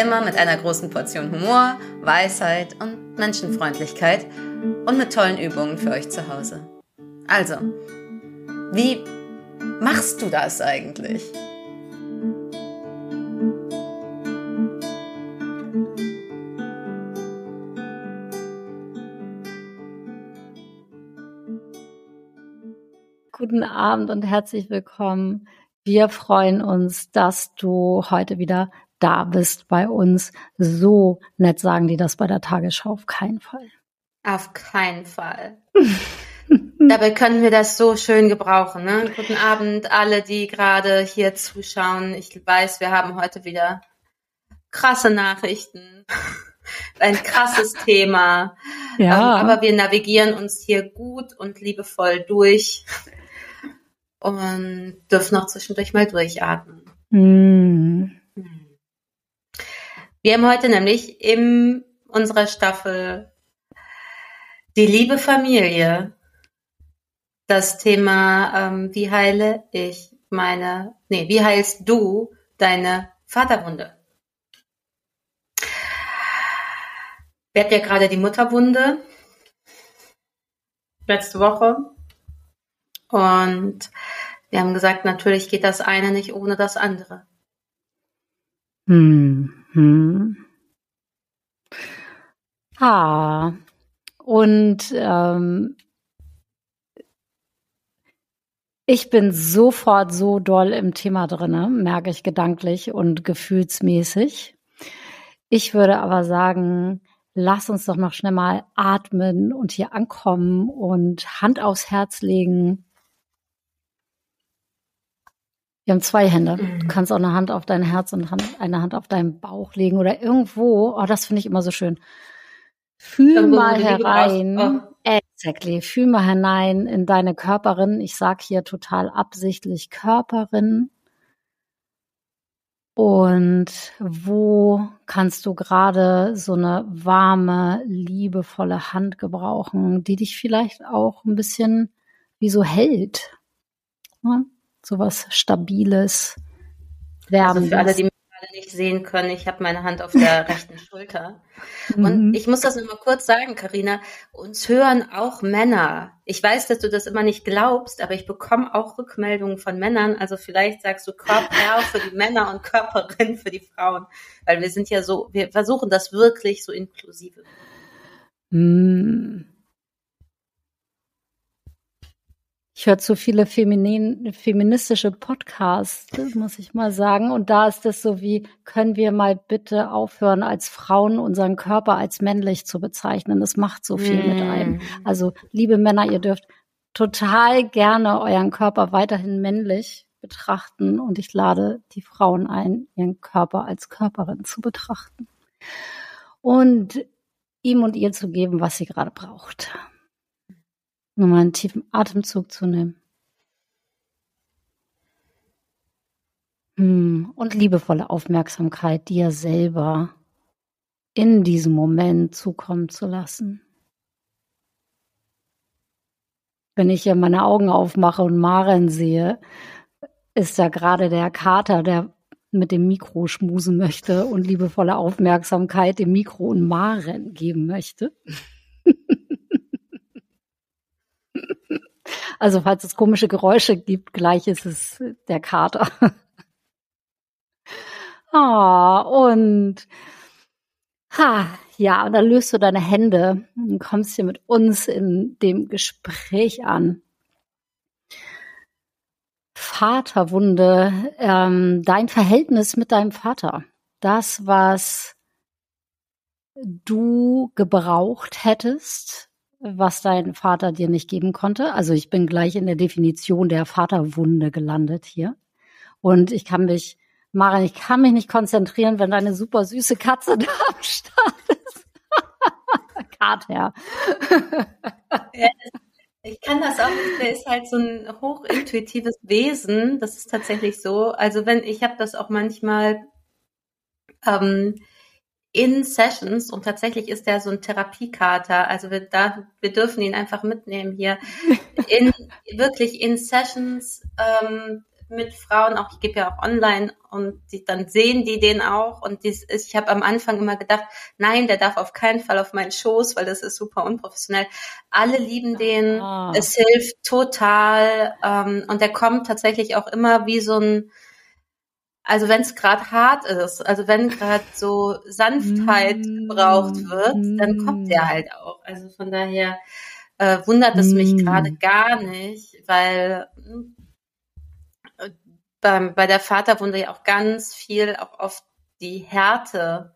Immer mit einer großen Portion Humor, Weisheit und Menschenfreundlichkeit und mit tollen Übungen für euch zu Hause. Also, wie machst du das eigentlich? Guten Abend und herzlich willkommen. Wir freuen uns, dass du heute wieder da bist bei uns. So nett sagen die das bei der Tagesschau auf keinen Fall. Auf keinen Fall. Dabei können wir das so schön gebrauchen. Ne? Guten Abend alle, die gerade hier zuschauen. Ich weiß, wir haben heute wieder krasse Nachrichten, ein krasses Thema. Ja. Ähm, aber wir navigieren uns hier gut und liebevoll durch und dürfen auch zwischendurch mal durchatmen. Mm. Wir haben heute nämlich in unserer Staffel die liebe Familie. Das Thema, ähm, wie heile ich meine, nee, wie heilst du deine Vaterwunde? Wir hatten ja gerade die Mutterwunde letzte Woche. Und wir haben gesagt, natürlich geht das eine nicht ohne das andere. Hm. Hm. Ah, und ähm, ich bin sofort so doll im Thema drinne, merke ich gedanklich und gefühlsmäßig. Ich würde aber sagen, lass uns doch noch schnell mal atmen und hier ankommen und Hand aufs Herz legen. Wir haben zwei Hände. Du mhm. kannst auch eine Hand auf dein Herz und eine Hand auf deinen Bauch legen oder irgendwo. Oh, das finde ich immer so schön. Fühl mal herein. Oh. Exactly. Fühl mal hinein in deine Körperin. Ich sag hier total absichtlich Körperin. Und wo kannst du gerade so eine warme, liebevolle Hand gebrauchen, die dich vielleicht auch ein bisschen wie so hält? Ja? So was Stabiles, Wärmendes. Also für alle, die gerade nicht sehen können, ich habe meine Hand auf der rechten Schulter. Und mhm. ich muss das noch mal kurz sagen, Karina, uns hören auch Männer. Ich weiß, dass du das immer nicht glaubst, aber ich bekomme auch Rückmeldungen von Männern. Also vielleicht sagst du Körper für die Männer und Körperin für die Frauen, weil wir sind ja so, wir versuchen das wirklich so inklusive. Mhm. Ich höre zu viele feminin, feministische Podcasts, muss ich mal sagen. Und da ist es so wie, können wir mal bitte aufhören, als Frauen unseren Körper als männlich zu bezeichnen. Das macht so viel mm. mit einem. Also, liebe Männer, ihr dürft total gerne euren Körper weiterhin männlich betrachten. Und ich lade die Frauen ein, ihren Körper als Körperin zu betrachten. Und ihm und ihr zu geben, was sie gerade braucht. Nochmal einen tiefen Atemzug zu nehmen. Hm, und liebevolle Aufmerksamkeit dir selber in diesem Moment zukommen zu lassen. Wenn ich hier meine Augen aufmache und Maren sehe, ist da gerade der Kater, der mit dem Mikro schmusen möchte und liebevolle Aufmerksamkeit dem Mikro und Maren geben möchte. Also falls es komische Geräusche gibt, gleich ist es der Kater. ah, und ha, ja, und dann löst du deine Hände und kommst hier mit uns in dem Gespräch an. Vaterwunde, ähm, dein Verhältnis mit deinem Vater. Das, was du gebraucht hättest, was dein Vater dir nicht geben konnte. Also ich bin gleich in der Definition der Vaterwunde gelandet hier. Und ich kann mich, Maren, ich kann mich nicht konzentrieren, wenn deine super süße Katze da am Start Kater. ja, ich kann das auch. Der ist halt so ein hochintuitives Wesen. Das ist tatsächlich so. Also wenn ich habe das auch manchmal ähm, in Sessions und tatsächlich ist der so ein Therapiekater. Also wir da, wir dürfen ihn einfach mitnehmen hier. In wirklich in Sessions ähm, mit Frauen, auch ich gebe ja auch online und die, dann sehen die den auch und dies ist, ich habe am Anfang immer gedacht, nein, der darf auf keinen Fall auf meinen Schoß, weil das ist super unprofessionell. Alle lieben den, ah. es hilft total ähm, und der kommt tatsächlich auch immer wie so ein also wenn es gerade hart ist, also wenn gerade so Sanftheit mm. gebraucht wird, dann kommt der halt auch. Also von daher äh, wundert es mich mm. gerade gar nicht, weil äh, beim, bei der Vaterwunde ja auch ganz viel, auch oft die Härte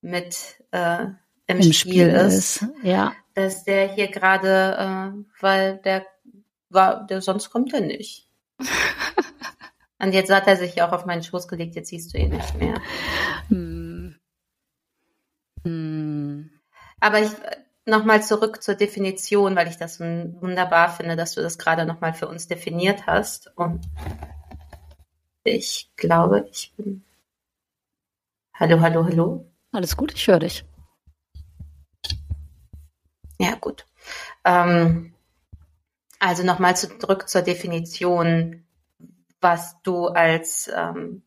mit äh, im, Im Spiel, Spiel ist. ist. Ja. Dass der hier gerade, äh, weil der war, der sonst kommt er nicht. Und jetzt hat er sich auch auf meinen Schoß gelegt, jetzt siehst du ihn nicht mehr. Hm. Hm. Aber ich nochmal zurück zur Definition, weil ich das wunderbar finde, dass du das gerade nochmal für uns definiert hast. Und ich glaube, ich bin. Hallo, hallo, hallo. Alles gut, ich höre dich. Ja, gut. Ähm, also nochmal zurück zur Definition was du als ähm,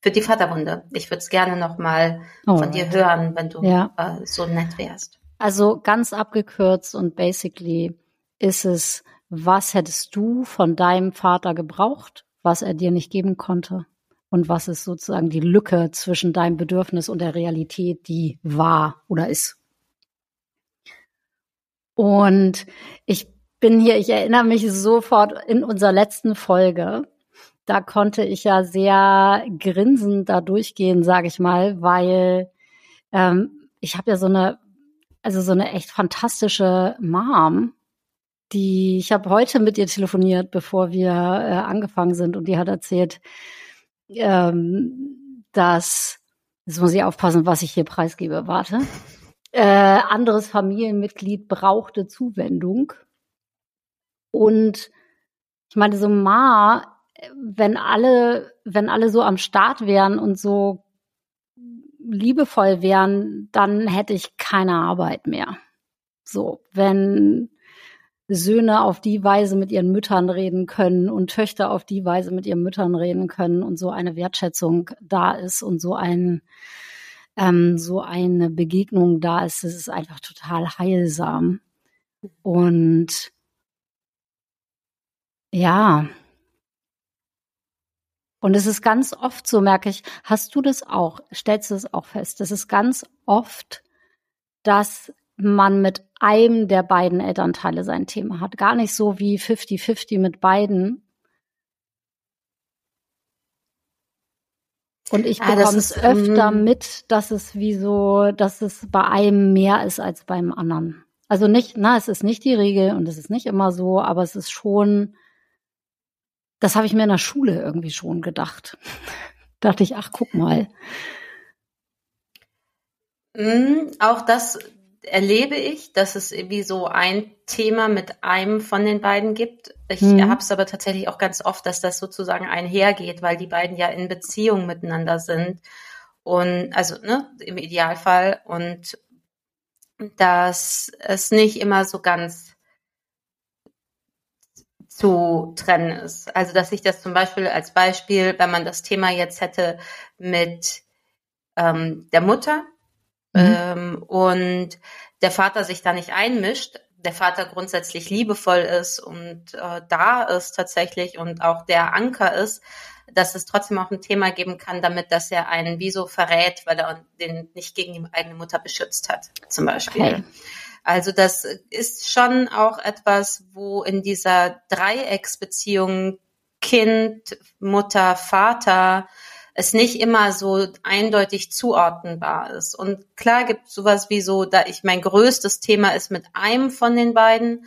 für die Vaterwunde. Ich würde es gerne nochmal oh, von dir hören, wenn du ja. äh, so nett wärst. Also ganz abgekürzt und basically ist es, was hättest du von deinem Vater gebraucht, was er dir nicht geben konnte? Und was ist sozusagen die Lücke zwischen deinem Bedürfnis und der Realität, die war oder ist? Und ich bin hier, ich erinnere mich sofort in unserer letzten Folge, da konnte ich ja sehr grinsend da durchgehen, sage ich mal, weil ähm, ich habe ja so eine, also so eine echt fantastische Mom, die ich habe heute mit ihr telefoniert, bevor wir äh, angefangen sind, und die hat erzählt, ähm, dass jetzt muss ich aufpassen, was ich hier preisgebe. Warte. Äh, anderes Familienmitglied brauchte Zuwendung. Und ich meine, so Ma wenn alle, wenn alle so am Start wären und so liebevoll wären, dann hätte ich keine Arbeit mehr. So, wenn Söhne auf die Weise mit ihren Müttern reden können und Töchter auf die Weise mit ihren Müttern reden können und so eine Wertschätzung da ist und so ein ähm, so eine Begegnung da ist, das ist einfach total heilsam. Und ja, und es ist ganz oft so, merke ich, hast du das auch, stellst du das auch fest, es ist ganz oft, dass man mit einem der beiden Elternteile sein Thema hat. Gar nicht so wie 50-50 mit beiden. Und ich ah, bekomme es öfter ähm, mit, dass es wie so, dass es bei einem mehr ist als beim anderen. Also nicht, na, es ist nicht die Regel und es ist nicht immer so, aber es ist schon das habe ich mir in der Schule irgendwie schon gedacht. Dachte ich, ach, guck mal. Mm, auch das erlebe ich, dass es irgendwie so ein Thema mit einem von den beiden gibt. Ich mhm. habe es aber tatsächlich auch ganz oft, dass das sozusagen einhergeht, weil die beiden ja in Beziehung miteinander sind. Und also ne, im Idealfall und dass es nicht immer so ganz zu trennen ist. Also dass ich das zum Beispiel als Beispiel, wenn man das Thema jetzt hätte mit ähm, der Mutter mhm. ähm, und der Vater sich da nicht einmischt, der Vater grundsätzlich liebevoll ist und äh, da ist tatsächlich und auch der Anker ist, dass es trotzdem auch ein Thema geben kann, damit dass er einen wieso verrät, weil er den nicht gegen die eigene Mutter beschützt hat, zum Beispiel. Okay. Also das ist schon auch etwas, wo in dieser Dreiecksbeziehung Kind, Mutter, Vater es nicht immer so eindeutig zuordnenbar ist. Und klar gibt es sowas wie so, da ich mein größtes Thema ist mit einem von den beiden,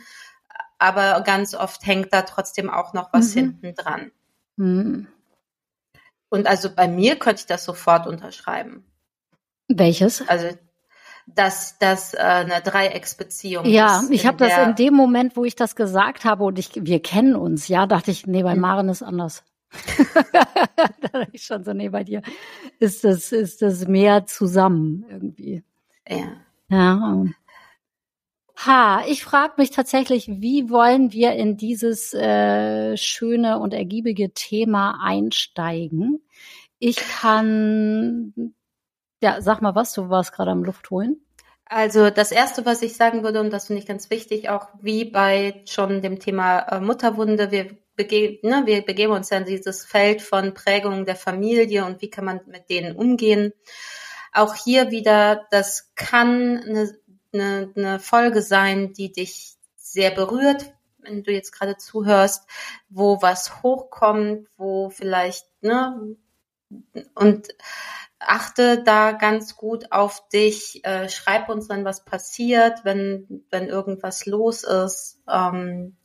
aber ganz oft hängt da trotzdem auch noch was mhm. hinten dran. Mhm. Und also bei mir könnte ich das sofort unterschreiben. Welches? Also dass das äh, eine Dreiecksbeziehung ja, ist. Ja, ich habe das in dem Moment, wo ich das gesagt habe und ich, wir kennen uns, ja, dachte ich, nee, bei mhm. Maren ist anders. da dachte ich schon so, nee, bei dir ist das, ist das mehr zusammen irgendwie. Ja. Ja. Ha, ich frage mich tatsächlich, wie wollen wir in dieses äh, schöne und ergiebige Thema einsteigen? Ich kann, ja, sag mal was, du warst gerade am Luft holen. Also das Erste, was ich sagen würde, und das finde ich ganz wichtig, auch wie bei schon dem Thema äh, Mutterwunde, wir, bege ne, wir begeben uns ja in dieses Feld von Prägung der Familie und wie kann man mit denen umgehen. Auch hier wieder, das kann eine, eine, eine Folge sein, die dich sehr berührt, wenn du jetzt gerade zuhörst, wo was hochkommt, wo vielleicht, ne, und achte da ganz gut auf dich, äh, schreib uns, wenn was passiert, wenn, wenn irgendwas los ist. Ähm,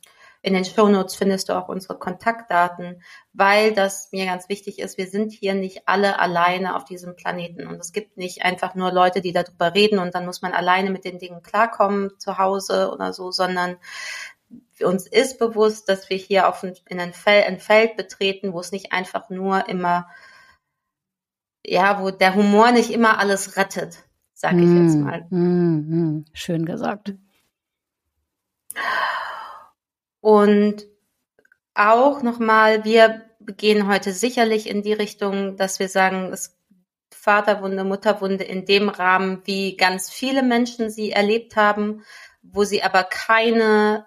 in den Show Notes findest du auch unsere Kontaktdaten, weil das mir ganz wichtig ist. Wir sind hier nicht alle alleine auf diesem Planeten und es gibt nicht einfach nur Leute, die darüber reden und dann muss man alleine mit den Dingen klarkommen zu Hause oder so, sondern uns ist bewusst, dass wir hier auf ein, in ein, Feld, ein Feld betreten, wo es nicht einfach nur immer ja, wo der Humor nicht immer alles rettet, sage ich mm, jetzt mal. Mm, mm, schön gesagt. Und auch nochmal, wir gehen heute sicherlich in die Richtung, dass wir sagen, es Vaterwunde, Mutterwunde in dem Rahmen, wie ganz viele Menschen sie erlebt haben, wo sie aber keine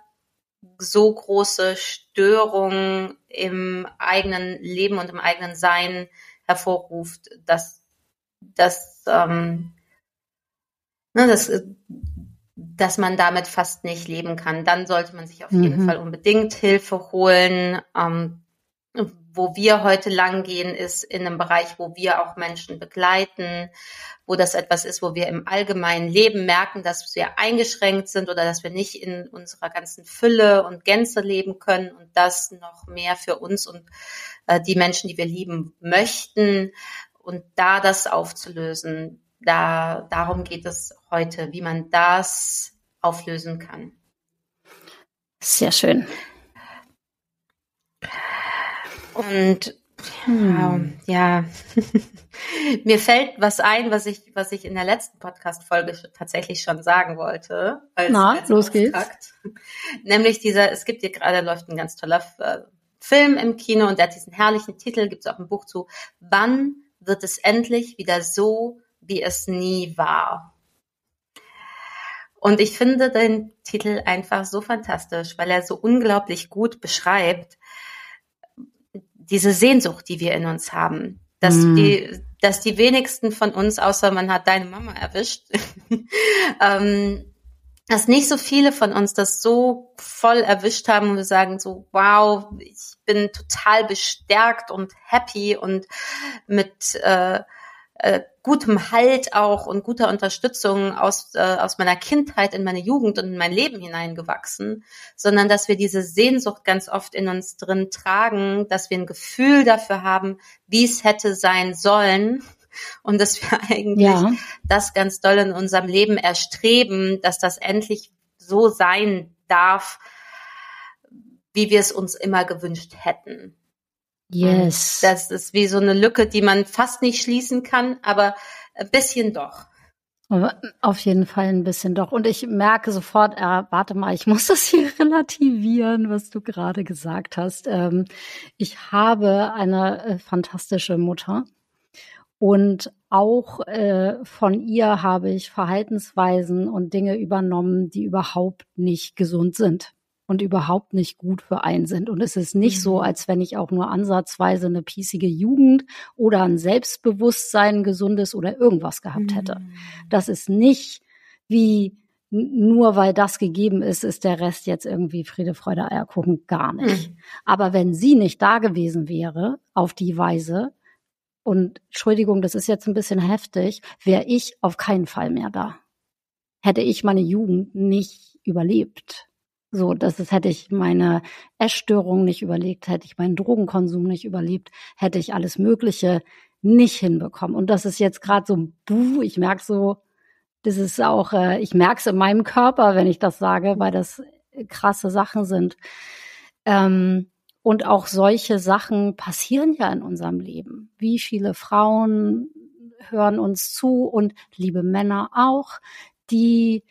so große Störung im eigenen Leben und im eigenen Sein hervorruft, dass, dass, ähm, ne, dass, dass man damit fast nicht leben kann. Dann sollte man sich auf mhm. jeden Fall unbedingt Hilfe holen. Ähm, wo wir heute lang gehen, ist in einem Bereich, wo wir auch Menschen begleiten, wo das etwas ist, wo wir im allgemeinen Leben merken, dass wir eingeschränkt sind oder dass wir nicht in unserer ganzen Fülle und Gänze leben können und das noch mehr für uns und äh, die Menschen, die wir lieben möchten und da das aufzulösen. Da, darum geht es heute, wie man das auflösen kann. Sehr schön. Und hm. ja, mir fällt was ein, was ich, was ich in der letzten Podcast-Folge tatsächlich schon sagen wollte. Als, Na, als los geht's. Nämlich dieser, es gibt hier gerade läuft ein ganz toller äh, Film im Kino und der hat diesen herrlichen Titel, gibt es auch ein Buch zu. Wann wird es endlich wieder so, wie es nie war? Und ich finde den Titel einfach so fantastisch, weil er so unglaublich gut beschreibt, diese Sehnsucht, die wir in uns haben, dass mm. die, dass die wenigsten von uns, außer man hat deine Mama erwischt, ähm, dass nicht so viele von uns das so voll erwischt haben und wir sagen so, wow, ich bin total bestärkt und happy und mit äh, äh, gutem Halt auch und guter Unterstützung aus, äh, aus meiner Kindheit in meine Jugend und in mein Leben hineingewachsen, sondern dass wir diese Sehnsucht ganz oft in uns drin tragen, dass wir ein Gefühl dafür haben, wie es hätte sein sollen und dass wir eigentlich ja. das ganz doll in unserem Leben erstreben, dass das endlich so sein darf, wie wir es uns immer gewünscht hätten. Yes. Das ist wie so eine Lücke, die man fast nicht schließen kann, aber ein bisschen doch. Auf jeden Fall ein bisschen doch. Und ich merke sofort, äh, warte mal, ich muss das hier relativieren, was du gerade gesagt hast. Ähm, ich habe eine äh, fantastische Mutter. Und auch äh, von ihr habe ich Verhaltensweisen und Dinge übernommen, die überhaupt nicht gesund sind und überhaupt nicht gut für einen sind. Und es ist nicht mhm. so, als wenn ich auch nur ansatzweise eine piesige Jugend oder ein Selbstbewusstsein, gesundes oder irgendwas gehabt hätte. Mhm. Das ist nicht wie nur weil das gegeben ist, ist der Rest jetzt irgendwie Friede, Freude, Eierkuchen gar nicht. Mhm. Aber wenn sie nicht da gewesen wäre auf die Weise, und Entschuldigung, das ist jetzt ein bisschen heftig, wäre ich auf keinen Fall mehr da. Hätte ich meine Jugend nicht überlebt. So, das ist, hätte ich meine Essstörung nicht überlegt, hätte ich meinen Drogenkonsum nicht überlebt, hätte ich alles Mögliche nicht hinbekommen. Und das ist jetzt gerade so Buh, ich merke so, das ist auch, äh, ich merke es in meinem Körper, wenn ich das sage, weil das krasse Sachen sind. Ähm, und auch solche Sachen passieren ja in unserem Leben. Wie viele Frauen hören uns zu und liebe Männer auch, die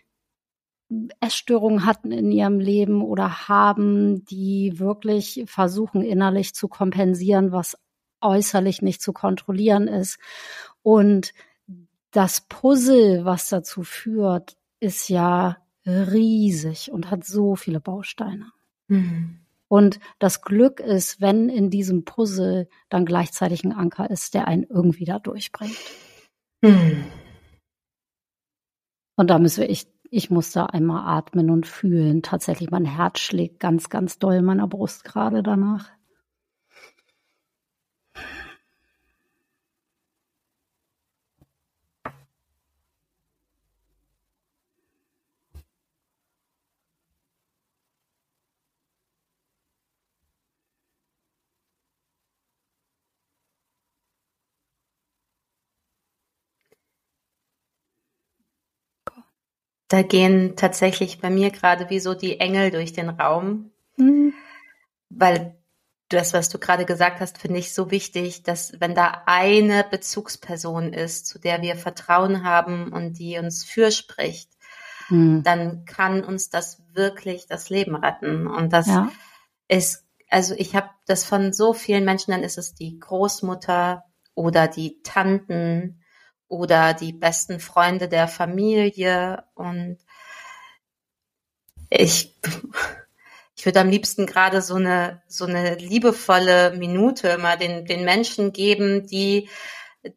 Essstörungen hatten in ihrem Leben oder haben, die wirklich versuchen innerlich zu kompensieren, was äußerlich nicht zu kontrollieren ist. Und das Puzzle, was dazu führt, ist ja riesig und hat so viele Bausteine. Mhm. Und das Glück ist, wenn in diesem Puzzle dann gleichzeitig ein Anker ist, der einen irgendwie da durchbringt. Mhm. Und da müssen wir, ich, ich muss da einmal atmen und fühlen. Tatsächlich, mein Herz schlägt ganz, ganz doll in meiner Brust gerade danach. Da gehen tatsächlich bei mir gerade wie so die Engel durch den Raum, mhm. weil das, was du gerade gesagt hast, finde ich so wichtig, dass wenn da eine Bezugsperson ist, zu der wir Vertrauen haben und die uns fürspricht, mhm. dann kann uns das wirklich das Leben retten. Und das ja. ist, also ich habe das von so vielen Menschen, dann ist es die Großmutter oder die Tanten oder die besten Freunde der Familie und ich, ich würde am liebsten gerade so eine, so eine liebevolle Minute immer den, den Menschen geben, die,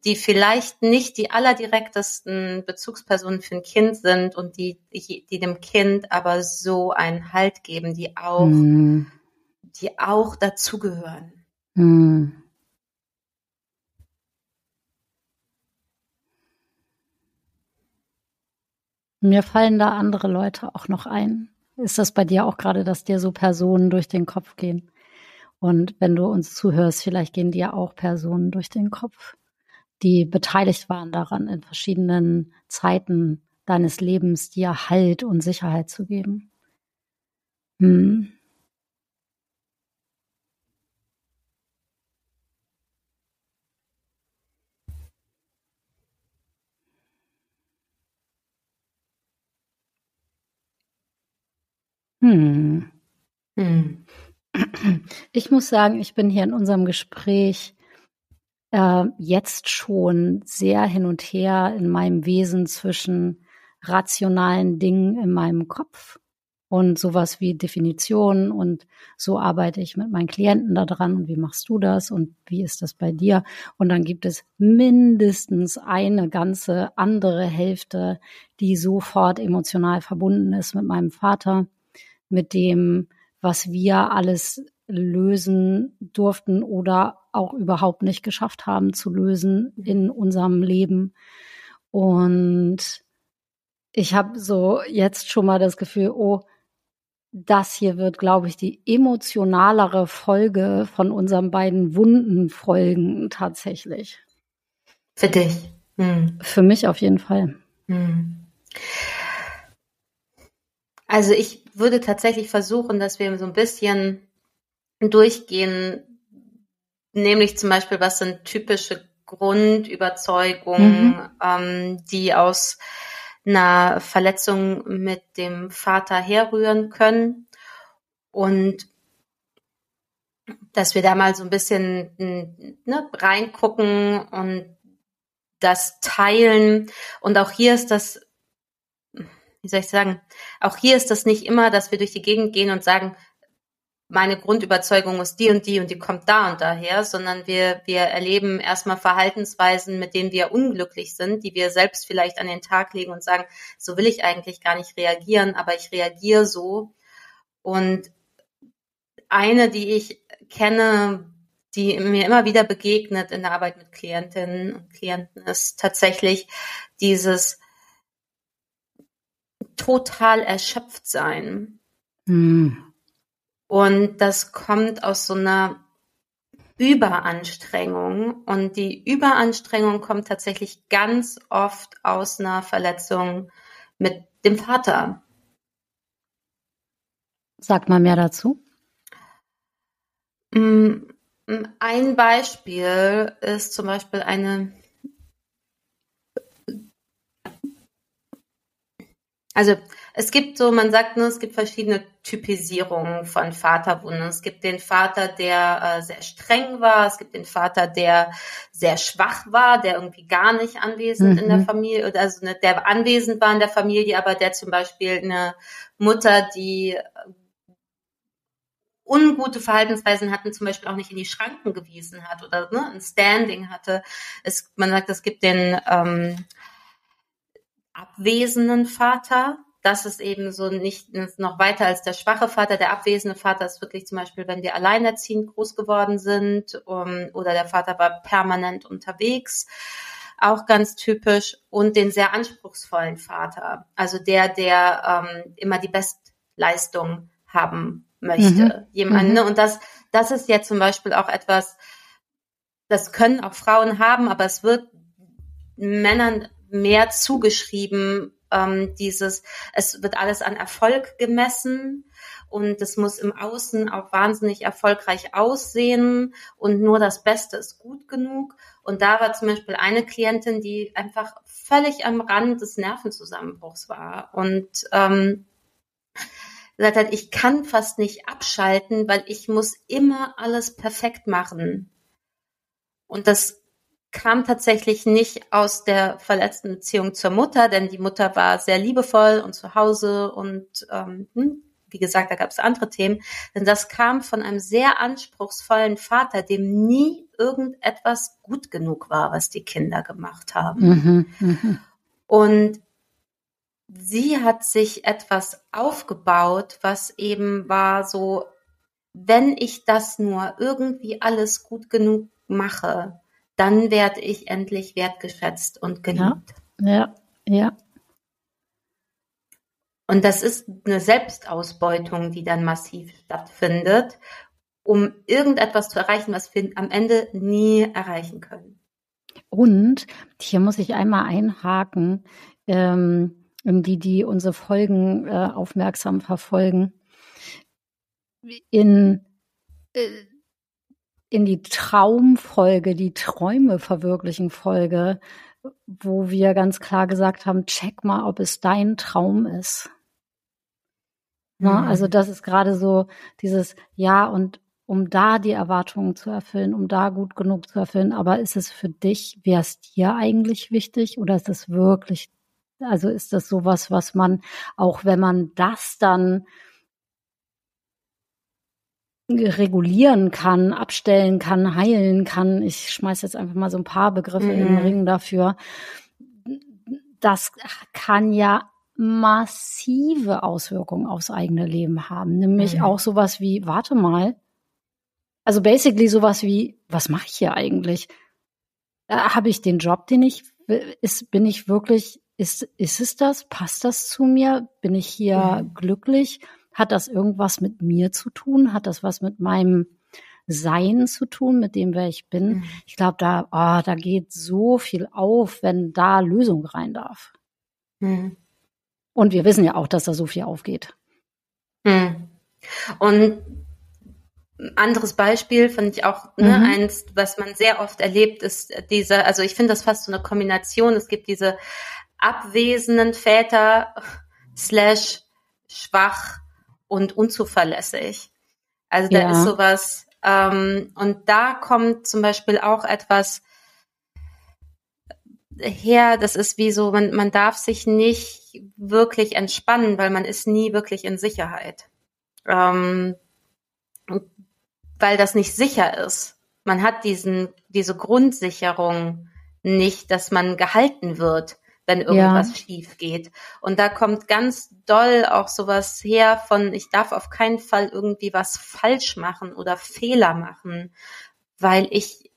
die vielleicht nicht die allerdirektesten Bezugspersonen für ein Kind sind und die, die, dem Kind aber so einen Halt geben, die auch, mm. die auch dazugehören. Mm. Mir fallen da andere Leute auch noch ein. Ist das bei dir auch gerade, dass dir so Personen durch den Kopf gehen? Und wenn du uns zuhörst, vielleicht gehen dir auch Personen durch den Kopf, die beteiligt waren daran, in verschiedenen Zeiten deines Lebens dir Halt und Sicherheit zu geben. Hm. Hm. Hm. Ich muss sagen, ich bin hier in unserem Gespräch äh, jetzt schon sehr hin und her in meinem Wesen zwischen rationalen Dingen in meinem Kopf und sowas wie Definitionen und so arbeite ich mit meinen Klienten daran und wie machst du das und wie ist das bei dir? Und dann gibt es mindestens eine ganze andere Hälfte, die sofort emotional verbunden ist mit meinem Vater mit dem, was wir alles lösen durften oder auch überhaupt nicht geschafft haben zu lösen in unserem Leben. Und ich habe so jetzt schon mal das Gefühl, oh, das hier wird, glaube ich, die emotionalere Folge von unseren beiden Wundenfolgen tatsächlich. Für dich. Hm. Für mich auf jeden Fall. Hm. Also ich würde tatsächlich versuchen, dass wir so ein bisschen durchgehen, nämlich zum Beispiel, was sind typische Grundüberzeugungen, mhm. ähm, die aus einer Verletzung mit dem Vater herrühren können und dass wir da mal so ein bisschen ne, reingucken und das teilen. Und auch hier ist das wie soll ich sagen, auch hier ist das nicht immer, dass wir durch die Gegend gehen und sagen, meine Grundüberzeugung ist die und die und die kommt da und daher, sondern wir, wir erleben erstmal Verhaltensweisen, mit denen wir unglücklich sind, die wir selbst vielleicht an den Tag legen und sagen, so will ich eigentlich gar nicht reagieren, aber ich reagiere so. Und eine, die ich kenne, die mir immer wieder begegnet in der Arbeit mit Klientinnen und Klienten, ist tatsächlich dieses, total erschöpft sein. Mhm. Und das kommt aus so einer, Überanstrengung und die Überanstrengung kommt tatsächlich ganz oft aus einer Verletzung mit dem Vater. Sag mal mehr dazu. Mm, mm, ein Beispiel ist zum Beispiel eine Also es gibt so, man sagt nur, es gibt verschiedene Typisierungen von Vaterwunden. Es gibt den Vater, der äh, sehr streng war. Es gibt den Vater, der sehr schwach war, der irgendwie gar nicht anwesend mhm. in der mhm. Familie, also ne, der anwesend war in der Familie, aber der zum Beispiel eine Mutter, die ungute Verhaltensweisen hatten, zum Beispiel auch nicht in die Schranken gewiesen hat oder ne, ein Standing hatte. Es, man sagt, es gibt den ähm, abwesenden Vater. Das ist eben so nicht noch weiter als der schwache Vater. Der abwesende Vater ist wirklich zum Beispiel, wenn wir alleinerziehend groß geworden sind um, oder der Vater war permanent unterwegs auch ganz typisch und den sehr anspruchsvollen Vater, also der, der ähm, immer die Bestleistung haben möchte, mhm. jemand. Mhm. Ne? Und das, das ist ja zum Beispiel auch etwas, das können auch Frauen haben, aber es wird Männern mehr zugeschrieben, ähm, dieses, es wird alles an Erfolg gemessen und es muss im Außen auch wahnsinnig erfolgreich aussehen und nur das Beste ist gut genug. Und da war zum Beispiel eine Klientin, die einfach völlig am Rand des Nervenzusammenbruchs war und ähm, gesagt hat, ich kann fast nicht abschalten, weil ich muss immer alles perfekt machen. Und das kam tatsächlich nicht aus der verletzten Beziehung zur Mutter, denn die Mutter war sehr liebevoll und zu Hause und ähm, hm, wie gesagt, da gab es andere Themen, denn das kam von einem sehr anspruchsvollen Vater, dem nie irgendetwas gut genug war, was die Kinder gemacht haben. Mhm, mh. Und sie hat sich etwas aufgebaut, was eben war so, wenn ich das nur irgendwie alles gut genug mache, dann werde ich endlich wertgeschätzt und geliebt. Ja, ja, ja. Und das ist eine Selbstausbeutung, die dann massiv stattfindet, um irgendetwas zu erreichen, was wir am Ende nie erreichen können. Und hier muss ich einmal einhaken, ähm, die, die unsere Folgen äh, aufmerksam verfolgen. In äh, in die Traumfolge, die Träume verwirklichen Folge, wo wir ganz klar gesagt haben, check mal, ob es dein Traum ist. Na, mhm. Also das ist gerade so dieses Ja und um da die Erwartungen zu erfüllen, um da gut genug zu erfüllen. Aber ist es für dich, wäre es dir eigentlich wichtig oder ist es wirklich, also ist das sowas, was man, auch wenn man das dann regulieren kann, abstellen kann, heilen kann. Ich schmeiß jetzt einfach mal so ein paar Begriffe mhm. in den mhm. Ring dafür. Das kann ja massive Auswirkungen aufs eigene Leben haben. Nämlich mhm. auch sowas wie, warte mal, also basically sowas wie, was mache ich hier eigentlich? Äh, Habe ich den Job, den ich ist, bin ich wirklich, ist, ist es das? Passt das zu mir? Bin ich hier mhm. glücklich? Hat das irgendwas mit mir zu tun? Hat das was mit meinem Sein zu tun, mit dem, wer ich bin? Mhm. Ich glaube, da, oh, da geht so viel auf, wenn da Lösung rein darf. Mhm. Und wir wissen ja auch, dass da so viel aufgeht. Mhm. Und ein anderes Beispiel finde ich auch, ne, mhm. eins, was man sehr oft erlebt, ist diese, also ich finde das fast so eine Kombination. Es gibt diese abwesenden Väter slash schwach und unzuverlässig. Also da ja. ist sowas, ähm, und da kommt zum Beispiel auch etwas her, das ist wie so, man, man darf sich nicht wirklich entspannen, weil man ist nie wirklich in Sicherheit. Ähm, weil das nicht sicher ist. Man hat diesen, diese Grundsicherung nicht, dass man gehalten wird wenn irgendwas ja. schief geht. Und da kommt ganz doll auch sowas her von, ich darf auf keinen Fall irgendwie was falsch machen oder Fehler machen, weil ich,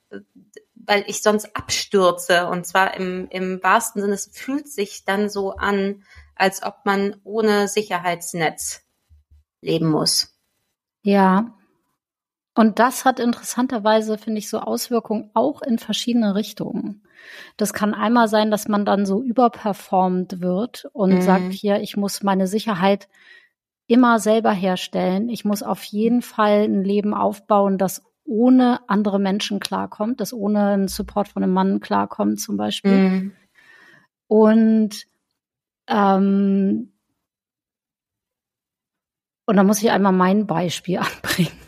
weil ich sonst abstürze. Und zwar im, im wahrsten Sinne, es fühlt sich dann so an, als ob man ohne Sicherheitsnetz leben muss. Ja. Und das hat interessanterweise, finde ich, so Auswirkungen auch in verschiedene Richtungen. Das kann einmal sein, dass man dann so überperformt wird und mhm. sagt, hier, ich muss meine Sicherheit immer selber herstellen. Ich muss auf jeden Fall ein Leben aufbauen, das ohne andere Menschen klarkommt, das ohne einen Support von einem Mann klarkommt zum Beispiel. Mhm. Und ähm, und da muss ich einmal mein Beispiel anbringen.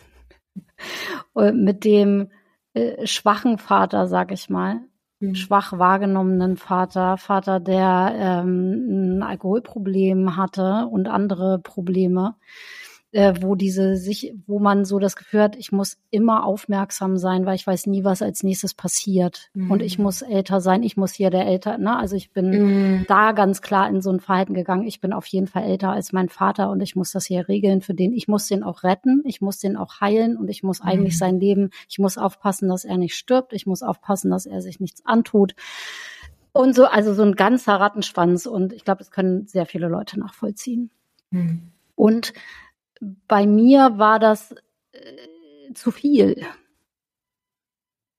Mit dem äh, schwachen Vater, sag ich mal. Mhm. Schwach wahrgenommenen Vater, Vater, der ähm, ein Alkoholproblem hatte und andere Probleme äh, wo diese sich, wo man so das Gefühl hat, ich muss immer aufmerksam sein, weil ich weiß nie, was als nächstes passiert. Mhm. Und ich muss älter sein, ich muss hier der älter, ne? Also ich bin mhm. da ganz klar in so ein Verhalten gegangen. Ich bin auf jeden Fall älter als mein Vater und ich muss das hier regeln für den. Ich muss den auch retten, ich muss den auch heilen und ich muss mhm. eigentlich sein Leben, ich muss aufpassen, dass er nicht stirbt, ich muss aufpassen, dass er sich nichts antut. Und so, also so ein ganzer Rattenschwanz. Und ich glaube, das können sehr viele Leute nachvollziehen. Mhm. Und bei mir war das äh, zu viel.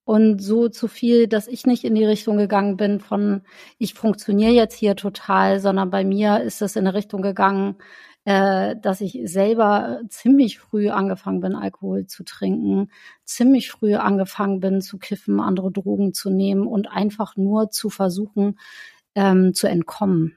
Und so zu viel, dass ich nicht in die Richtung gegangen bin von, ich funktioniere jetzt hier total, sondern bei mir ist es in eine Richtung gegangen, äh, dass ich selber ziemlich früh angefangen bin, Alkohol zu trinken, ziemlich früh angefangen bin zu kiffen, andere Drogen zu nehmen und einfach nur zu versuchen, ähm, zu entkommen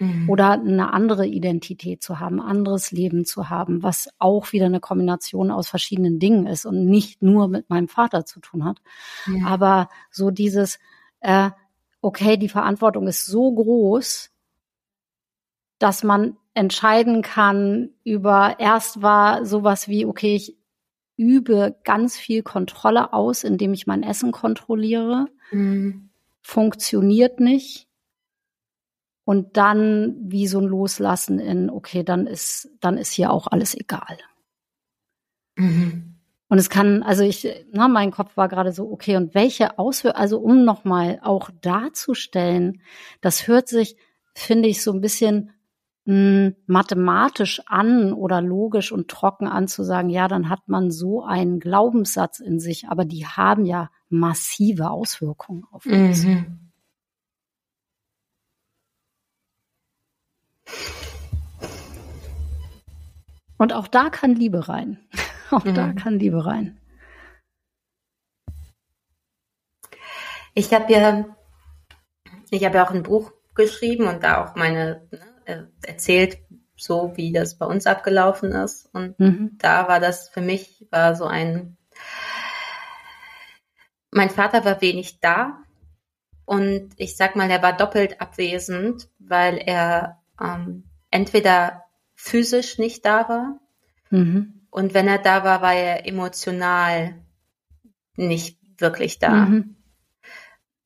mhm. oder eine andere Identität zu haben, anderes Leben zu haben, was auch wieder eine Kombination aus verschiedenen Dingen ist und nicht nur mit meinem Vater zu tun hat. Ja. Aber so dieses, äh, okay, die Verantwortung ist so groß, dass man entscheiden kann über, erst war sowas wie, okay, ich übe ganz viel Kontrolle aus, indem ich mein Essen kontrolliere. Mhm. Funktioniert nicht und dann wie so ein Loslassen in, okay, dann ist, dann ist hier auch alles egal. Mhm. Und es kann, also ich, na, mein Kopf war gerade so, okay, und welche Auswirkungen, also um nochmal auch darzustellen, das hört sich, finde ich, so ein bisschen mh, hm, mathematisch an oder logisch und trocken an zu sagen, ja, dann hat man so einen Glaubenssatz in sich, aber die haben ja massive Auswirkungen auf uns. Mhm. Und auch da kann Liebe rein. auch mhm. da kann Liebe rein. Ich habe ja, ich habe ja auch ein Buch geschrieben und da auch meine ne, äh, erzählt, so wie das bei uns abgelaufen ist. Und mhm. da war das für mich war so ein. Mein Vater war wenig da und ich sag mal, er war doppelt abwesend, weil er ähm, entweder physisch nicht da war. Mhm. Und wenn er da war, war er emotional nicht wirklich da. Mhm.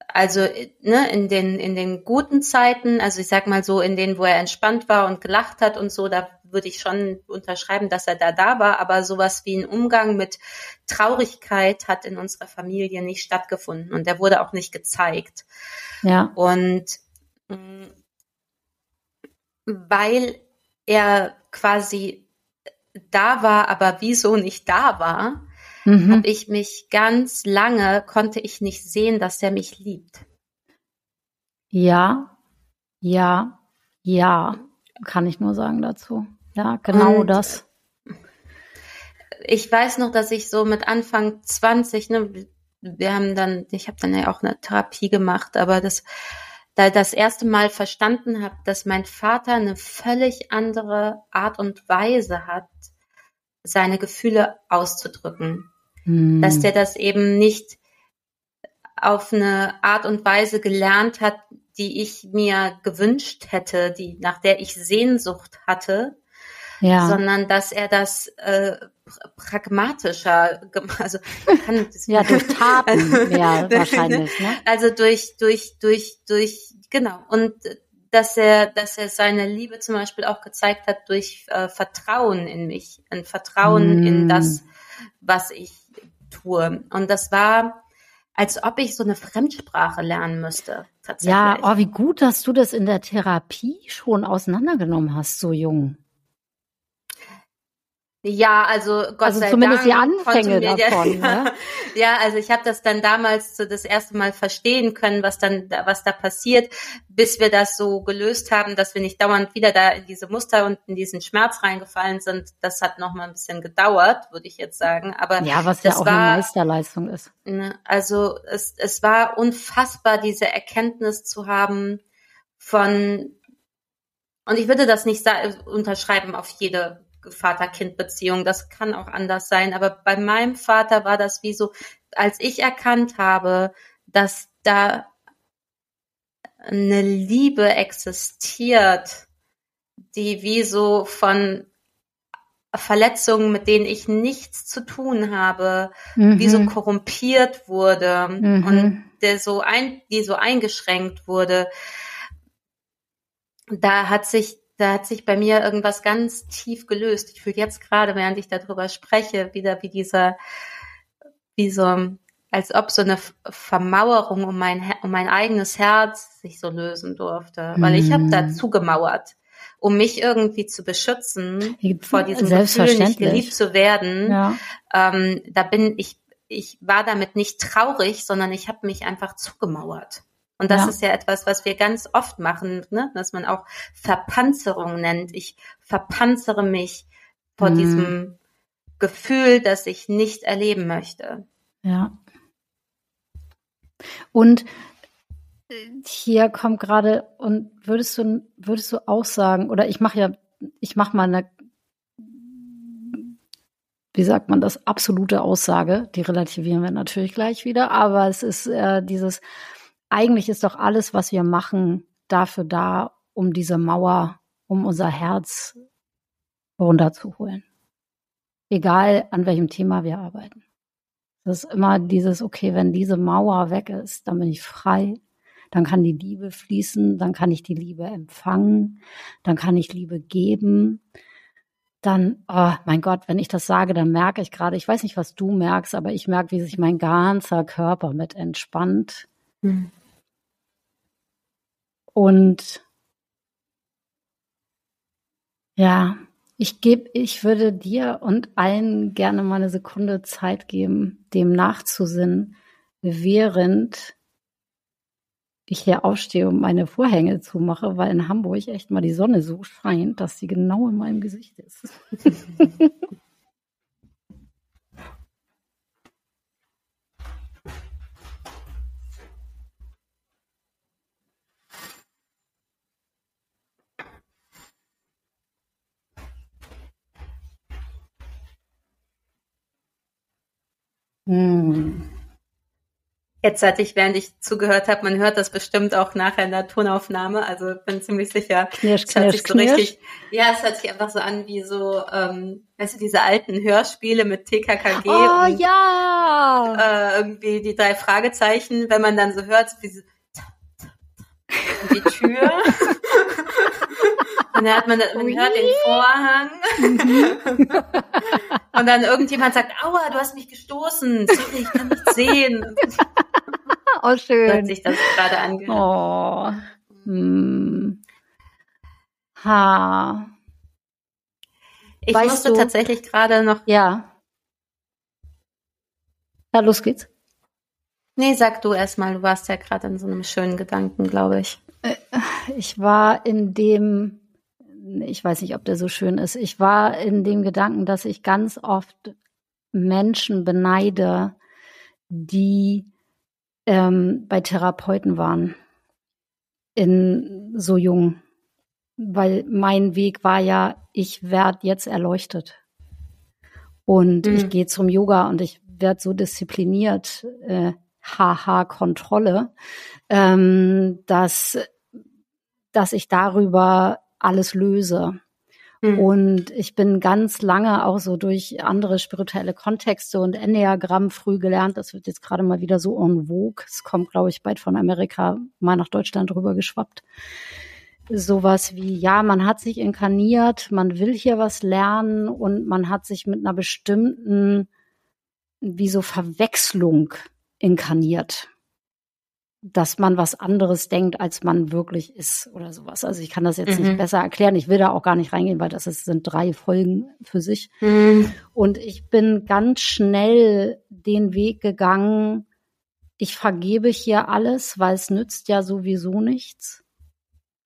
Also ne, in den in den guten Zeiten, also ich sag mal so in denen, wo er entspannt war und gelacht hat und so, da würde ich schon unterschreiben, dass er da da war. Aber sowas wie ein Umgang mit Traurigkeit hat in unserer Familie nicht stattgefunden und der wurde auch nicht gezeigt. Ja. Und mm, weil er quasi da war, aber wieso nicht da war, mhm. habe ich mich ganz lange, konnte ich nicht sehen, dass er mich liebt. Ja, ja, ja, kann ich nur sagen dazu. Ja, genau Und das. Ich weiß noch, dass ich so mit Anfang 20, ne, wir haben dann, ich habe dann ja auch eine Therapie gemacht, aber das da das erste Mal verstanden habe, dass mein Vater eine völlig andere Art und Weise hat, seine Gefühle auszudrücken. Hm. Dass der das eben nicht auf eine Art und Weise gelernt hat, die ich mir gewünscht hätte, die nach der ich Sehnsucht hatte, ja. sondern dass er das äh, pragmatischer, also man kann ja durch Taten mehr wahrscheinlich, ne? Also durch durch durch durch genau und dass er dass er seine Liebe zum Beispiel auch gezeigt hat durch äh, Vertrauen in mich, ein Vertrauen mm. in das, was ich tue und das war als ob ich so eine Fremdsprache lernen müsste. Tatsächlich. Ja, oh, wie gut, dass du das in der Therapie schon auseinandergenommen hast, so jung. Ja, also Gott also sei zumindest Dank. die Anfänge davon. Der, ne? ja, also ich habe das dann damals so das erste Mal verstehen können, was dann, was da passiert, bis wir das so gelöst haben, dass wir nicht dauernd wieder da in diese Muster und in diesen Schmerz reingefallen sind. Das hat noch mal ein bisschen gedauert, würde ich jetzt sagen. Aber Ja, was ja auch war, eine Meisterleistung ist. Ne, Also es, es war unfassbar, diese Erkenntnis zu haben von, und ich würde das nicht unterschreiben auf jede Vater-Kind-Beziehung, das kann auch anders sein, aber bei meinem Vater war das wie so, als ich erkannt habe, dass da eine Liebe existiert, die wie so von Verletzungen, mit denen ich nichts zu tun habe, wie so Mhm. korrumpiert wurde Mhm. und der so ein, die so eingeschränkt wurde, da hat sich, da hat sich bei mir irgendwas ganz tief gelöst. Ich fühle jetzt gerade, während ich darüber spreche, wieder wie dieser, wie so, als ob so eine Vermauerung um mein, um mein eigenes Herz sich so lösen durfte, weil ich habe da Mhm. zugemauert, um mich irgendwie zu beschützen vor diesem Gefühl, nicht geliebt zu werden Ja. ähm, da bin ich, ich war damit nicht traurig, sondern ich habe mich einfach zugemauert. Und das Ja. ist ja etwas, was wir ganz oft machen, ne? dass man auch Verpanzerung nennt. Ich verpanzere mich vor Mhm. diesem Gefühl, das ich nicht erleben möchte. Ja. Und äh, hier kommt gerade, und würdest du, würdest du auch sagen, oder ich mache ja, ich mache mal eine, wie sagt man das, absolute Aussage, die relativieren wir natürlich gleich wieder, aber es ist äh, dieses, eigentlich ist doch alles, was wir machen, dafür da, um diese Mauer, um unser Herz runterzuholen. Egal, an welchem Thema wir arbeiten. Das ist immer dieses, okay, wenn diese Mauer weg ist, dann bin ich frei, dann kann die Liebe fließen, dann kann ich die Liebe empfangen, dann kann ich Liebe geben. Dann, oh mein Gott, wenn ich das sage, dann merke ich gerade, ich weiß nicht, was du merkst, aber ich merke, wie sich mein ganzer Körper mit entspannt. Und ja, ich gebe, ich würde dir und allen gerne mal eine Sekunde Zeit geben, dem nachzusinnen, während ich hier aufstehe und meine Vorhänge zumache, weil in Hamburg echt mal die Sonne so scheint, dass sie genau in meinem Gesicht ist. Hm. Jetzt hatte ich, während ich zugehört habe, man hört das bestimmt auch nachher in der Tonaufnahme, also bin ziemlich sicher, Knirsch, es hört knirsch, sich so knirsch. richtig, ja, es hört sich einfach so an wie so, ähm, weißt du, diese alten Hörspiele mit TKKG Oh und ja! äh, irgendwie die drei Fragezeichen, wenn man dann so hört, wie so, die Tür. und dann hat man, man hört den Vorhang. und dann irgendjemand sagt, aua, du hast mich gestoßen. Sorry, ich kann nicht sehen. oh, schön. sich das gerade angehört. Oh. Hm. Ha. Ich Weißt musste du- tatsächlich gerade noch, Ja. Ja, los geht's. nee, sag du erst mal, du warst ja gerade in so einem schönen Gedanken, glaube ich. Ich war in dem, ich weiß nicht, ob der so schön ist. Ich war in dem Gedanken, dass ich ganz oft Menschen beneide, die ähm, bei Therapeuten waren, in so jung. Weil mein Weg war ja, ich werde jetzt erleuchtet. Und Mhm. ich gehe zum Yoga und ich werde so diszipliniert, äh, haha, Kontrolle, ähm, dass, dass ich darüber alles löse. Hm. Und ich bin ganz lange auch so durch andere spirituelle Kontexte und Enneagramm früh gelernt. Das wird jetzt gerade mal wieder so en vogue. Es kommt, glaube ich, bald von Amerika mal nach Deutschland rüber geschwappt. Sowas wie, ja, man hat sich inkarniert, man will hier was lernen und man hat sich mit einer bestimmten, wie so Verwechslung inkarniert. Dass man was anderes denkt, als man wirklich ist oder sowas. Also ich kann das jetzt Mhm. nicht besser erklären. Ich will da auch gar nicht reingehen, weil das ist, sind drei Folgen für sich. Mhm. Und ich bin ganz schnell den Weg gegangen, ich vergebe hier alles, weil es nützt ja sowieso nichts.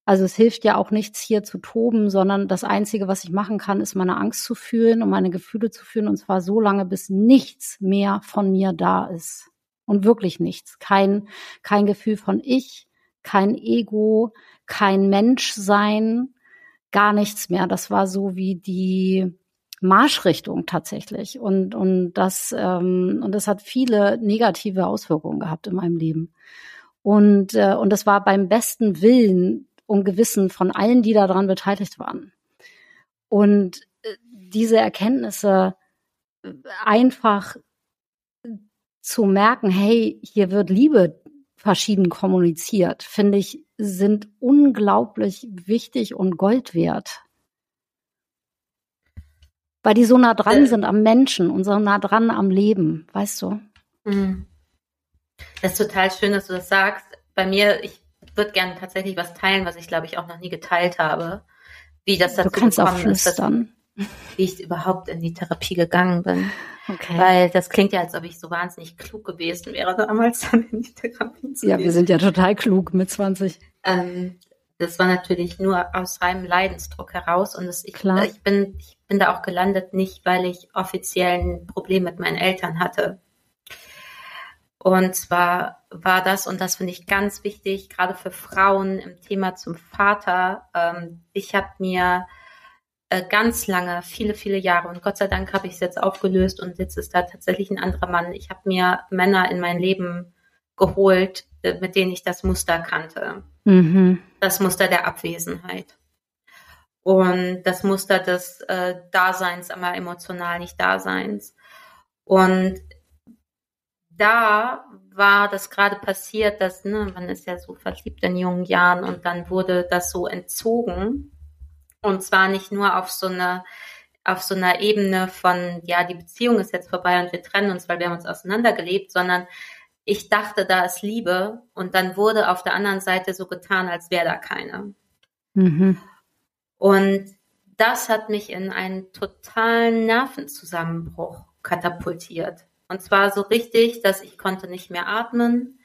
Also es hilft ja auch nichts hier zu toben, sondern das Einzige, was ich machen kann, ist meine Angst zu fühlen und meine Gefühle zu fühlen und zwar so lange, bis nichts mehr von mir da ist. Und wirklich nichts. Kein, kein Gefühl von ich, kein Ego, kein Menschsein, gar nichts mehr. Das war so wie die Marschrichtung tatsächlich. Und, und das, ähm, und das hat viele negative Auswirkungen gehabt in meinem Leben. Und, äh, und das war beim besten Willen und Gewissen von allen, die daran beteiligt waren. Und äh, diese Erkenntnisse einfach zu merken, hey, hier wird Liebe verschieden kommuniziert, finde ich, sind unglaublich wichtig und Gold wert. Weil die so nah dran Äh. sind am Menschen und so nah dran am Leben, weißt du? Mhm. Das ist total schön, dass du das sagst. Bei mir, ich würde gerne tatsächlich was teilen, was ich glaube ich auch noch nie geteilt habe. Wie das Du dazu kannst auch gekommen ist, flüstern. Wie ich überhaupt in die Therapie gegangen bin. Okay. Weil das klingt ja, als ob ich so wahnsinnig klug gewesen wäre, damals dann in die Therapie zu Ja, gehen. wir sind ja total klug mit 20. Ähm, das war natürlich nur aus reinem Leidensdruck heraus und das, ich, Klar. ich bin ich bin da auch gelandet, nicht weil ich offiziell ein Problem mit meinen Eltern hatte. Und zwar war das, und das finde ich ganz wichtig, gerade für Frauen im Thema zum Vater. Ähm, ich habe mir äh, ganz lange, viele, viele Jahre, und Gott sei Dank habe ich es jetzt aufgelöst und jetzt ist da tatsächlich ein anderer Mann. Ich habe mir Männer in mein Leben geholt, äh, mit denen ich das Muster kannte Mhm. das Muster der Abwesenheit. Und das Muster des äh, Daseins, aber emotional nicht Daseins. Und da war das gerade passiert, dass, ne, man ist ja so verliebt in jungen Jahren und dann wurde das so entzogen. Und zwar nicht nur auf so eine, auf so einer Ebene von, ja, die Beziehung ist jetzt vorbei und wir trennen uns, weil wir haben uns auseinandergelebt, sondern ich dachte, da ist Liebe und dann wurde auf der anderen Seite so getan, als wäre da keine. Mhm. Und das hat mich in einen totalen Nervenzusammenbruch katapultiert. Und zwar so richtig, dass ich konnte nicht mehr atmen.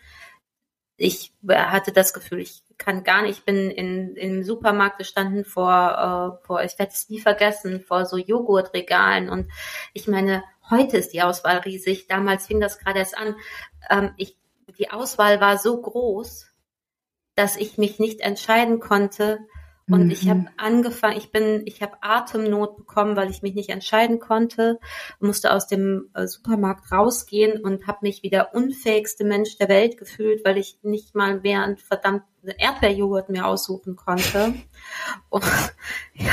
Ich hatte das Gefühl, ich kann gar nicht, ich bin in, im Supermarkt gestanden vor, äh, vor, ich werde es nie vergessen, vor so Joghurtregalen. Und ich meine, heute ist die Auswahl riesig. Damals fing das gerade erst an. Ähm, ich, die Auswahl war so groß, dass ich mich nicht entscheiden konnte, und Mhm. ich habe angefangen, ich bin, ich habe Atemnot bekommen, weil ich mich nicht entscheiden konnte, musste aus dem äh, Supermarkt rausgehen und habe mich wie der unfähigste Mensch der Welt gefühlt, weil ich nicht mal mehr einen verdammten Erdbeerjoghurt mehr aussuchen konnte. Und ja,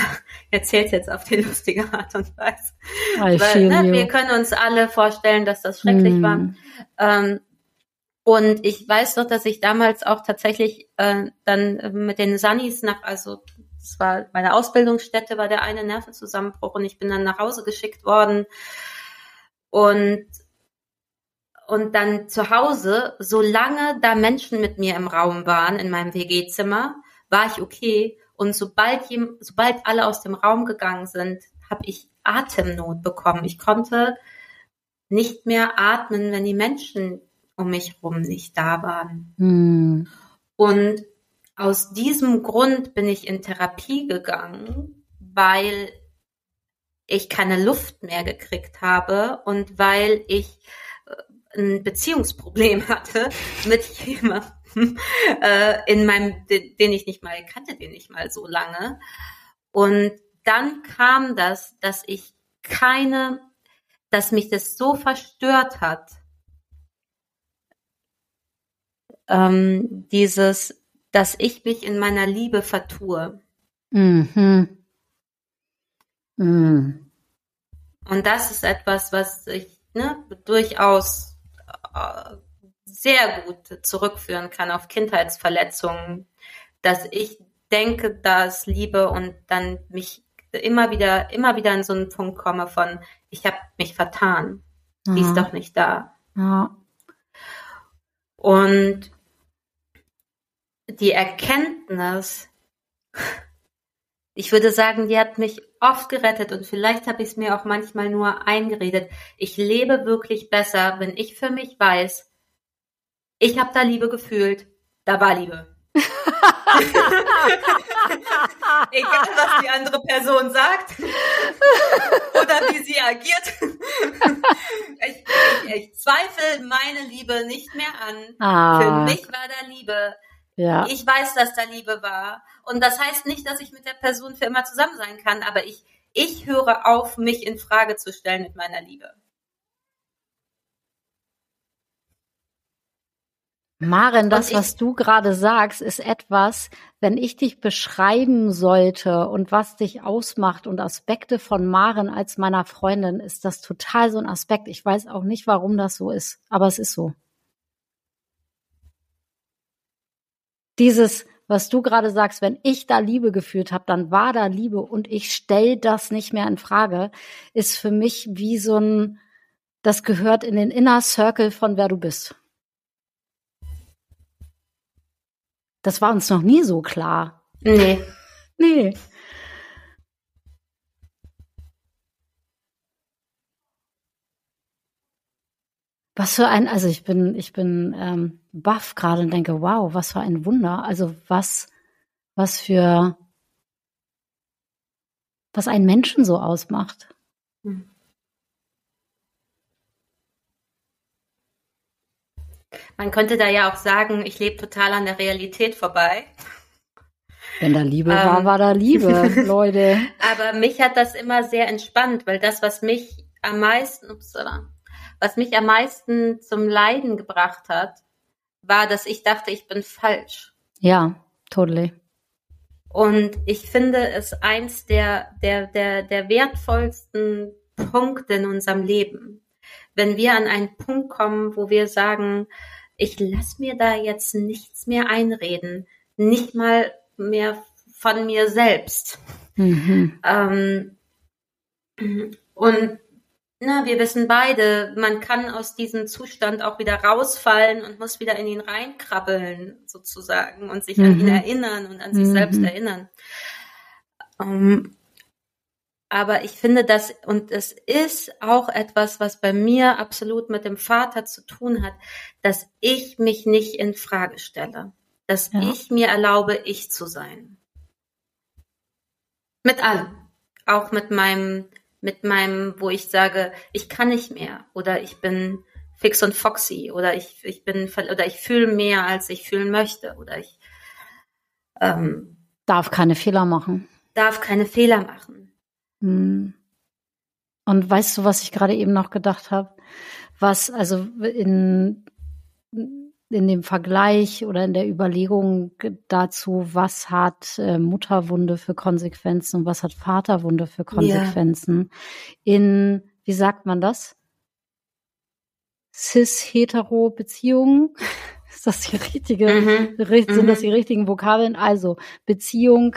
erzählt jetzt auf die lustige Art und Weise. Weil, ne, wir können uns alle vorstellen, dass das schrecklich Mhm. war. Ähm, und ich weiß noch, dass ich damals auch tatsächlich äh, dann äh, mit den Sunnies nach, also das war meine Ausbildungsstätte, war der eine Nervenzusammenbruch und ich bin dann nach Hause geschickt worden. Und und dann zu Hause, solange da Menschen mit mir im Raum waren, in meinem WG-Zimmer, war ich okay. Und sobald, sobald alle aus dem Raum gegangen sind, habe ich Atemnot bekommen. Ich konnte nicht mehr atmen, wenn die Menschen um mich herum nicht da waren. Mhm. Und aus diesem Grund bin ich in Therapie gegangen, weil ich keine Luft mehr gekriegt habe und weil ich äh, ein Beziehungsproblem hatte mit jemandem, äh, in meinem, den ich nicht mal kannte, den ich mal so lange. Und dann kam das, dass ich keine, dass mich das so verstört hat, ähm, dieses, dass ich mich in meiner Liebe vertue. Mhm. Mhm. Und das ist etwas, was ich ne, durchaus äh, sehr gut zurückführen kann auf Kindheitsverletzungen, dass ich denke, dass Liebe und dann mich immer wieder, immer wieder in so einen Punkt komme von, ich habe mich vertan, die ist Ja. doch nicht da. Ja. Und die Erkenntnis, ich würde sagen, die hat mich oft gerettet und vielleicht habe ich es mir auch manchmal nur eingeredet. Ich lebe wirklich besser, wenn ich für mich weiß, ich habe da Liebe gefühlt, da war Liebe. Egal, was die andere Person sagt oder wie sie agiert. ich, ich, ich zweifle meine Liebe nicht mehr an. Ah. Für mich war da Liebe. Ja. Ich weiß, dass da Liebe war. Und das heißt nicht, dass ich mit der Person für immer zusammen sein kann, aber ich, ich höre auf, mich in Frage zu stellen mit meiner Liebe. Maren, das, ich, was du gerade sagst, ist etwas, wenn ich dich beschreiben sollte und was dich ausmacht und Aspekte von Maren als meiner Freundin, ist das total so ein Aspekt. Ich weiß auch nicht, warum das so ist, aber es ist so. Dieses, was du gerade sagst, wenn ich da Liebe gefühlt habe, dann war da Liebe und ich stell das nicht mehr in Frage, ist für mich wie so ein, das gehört in den Inner Circle von wer du bist. Das war uns noch nie so klar. Nee. Nee. Was für ein, also ich bin, ich bin ähm, baff gerade und denke, wow, was für ein Wunder. Also was, was für, was einen Menschen so ausmacht. Hm. Man könnte da ja auch sagen, ich lebe total an der Realität vorbei. Wenn da Liebe ähm, war, war da Liebe, Leute. Aber mich hat das immer sehr entspannt, weil das, was mich am meisten, upsala, was mich am meisten zum Leiden gebracht hat, war, dass ich dachte, ich bin falsch. Ja, totally. Und ich finde es eins der, der, der, der wertvollsten Punkte in unserem Leben. Wenn wir an einen Punkt kommen, wo wir sagen, ich lasse mir da jetzt nichts mehr einreden, nicht mal mehr von mir selbst. Mhm. Ähm, und na, wir wissen beide, man kann aus diesem Zustand auch wieder rausfallen und muss wieder in ihn reinkrabbeln, sozusagen, und sich mhm. an ihn mhm. erinnern und an sich mhm. selbst erinnern. Ähm, aber ich finde das, und es ist auch etwas, was bei mir absolut mit dem Vater zu tun hat, dass ich mich nicht in Frage stelle. Dass ja. ich mir erlaube, ich zu sein. Mit allem. Auch mit meinem, mit meinem, wo ich sage, ich kann nicht mehr. Oder ich bin fix und foxy. Oder ich, ich bin, oder ich fühle mehr, als ich fühlen möchte. Oder ich, ähm, darf keine Fehler machen. Darf keine Fehler machen hm. Und weißt du, was ich gerade eben noch gedacht habe? Was, also in, in dem Vergleich oder in der Überlegung dazu, was hat äh, Mutterwunde für Konsequenzen und was hat Vaterwunde für Konsequenzen? Ja. In, wie sagt man das? Cis-hetero-Beziehungen? Ist das die richtige, mhm. sind das mhm. die richtigen Vokabeln? Also Beziehung,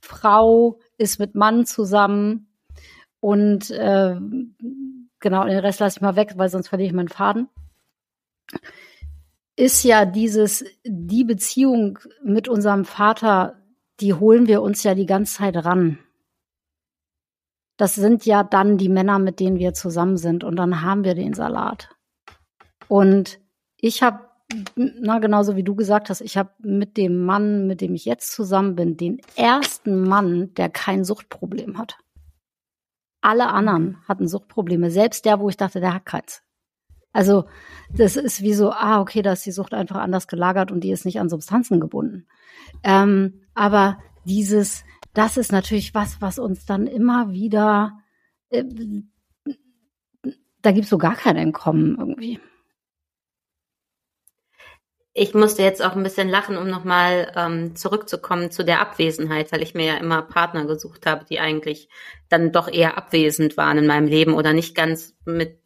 Frau ist mit Mann zusammen und äh, genau, den Rest lasse ich mal weg, weil sonst verliere ich meinen Faden. Ist ja dieses, die Beziehung mit unserem Vater, die holen wir uns ja die ganze Zeit ran. Das sind ja dann die Männer, mit denen wir zusammen sind und dann haben wir den Salat. Und ich habe na, genauso wie du gesagt hast, ich habe mit dem Mann, mit dem ich jetzt zusammen bin, den ersten Mann, der kein Suchtproblem hat. Alle anderen hatten Suchtprobleme, selbst der, wo ich dachte, der hat keins. Also, das ist wie so, ah, okay, da ist die Sucht einfach anders gelagert und die ist nicht an Substanzen gebunden. Ähm, aber dieses, das ist natürlich was, was uns dann immer wieder, äh, da gibt's so gar kein Entkommen irgendwie ich musste jetzt auch ein bisschen lachen, um nochmal ähm, zurückzukommen zu der Abwesenheit, weil ich mir ja immer Partner gesucht habe, die eigentlich dann doch eher abwesend waren in meinem Leben oder nicht ganz mit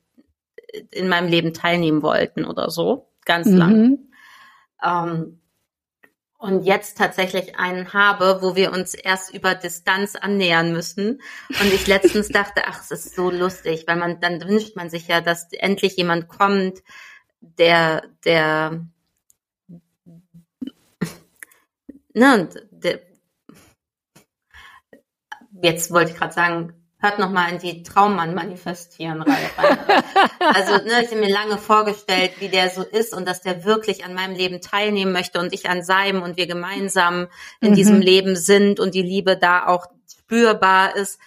in meinem Leben teilnehmen wollten oder so, ganz mhm. lang. Ähm, und jetzt tatsächlich einen habe, wo wir uns erst über Distanz annähern müssen. Und ich letztens dachte, ach, es ist so lustig, weil man dann wünscht man sich ja, dass endlich jemand kommt, der, der ne, de, jetzt wollte ich gerade sagen, hört noch mal in die Traummann manifestieren rein. also ne, ich habe mir lange vorgestellt, wie der so ist und dass der wirklich an meinem Leben teilnehmen möchte und ich an seinem und wir gemeinsam in mhm. diesem Leben sind und die Liebe da auch spürbar ist.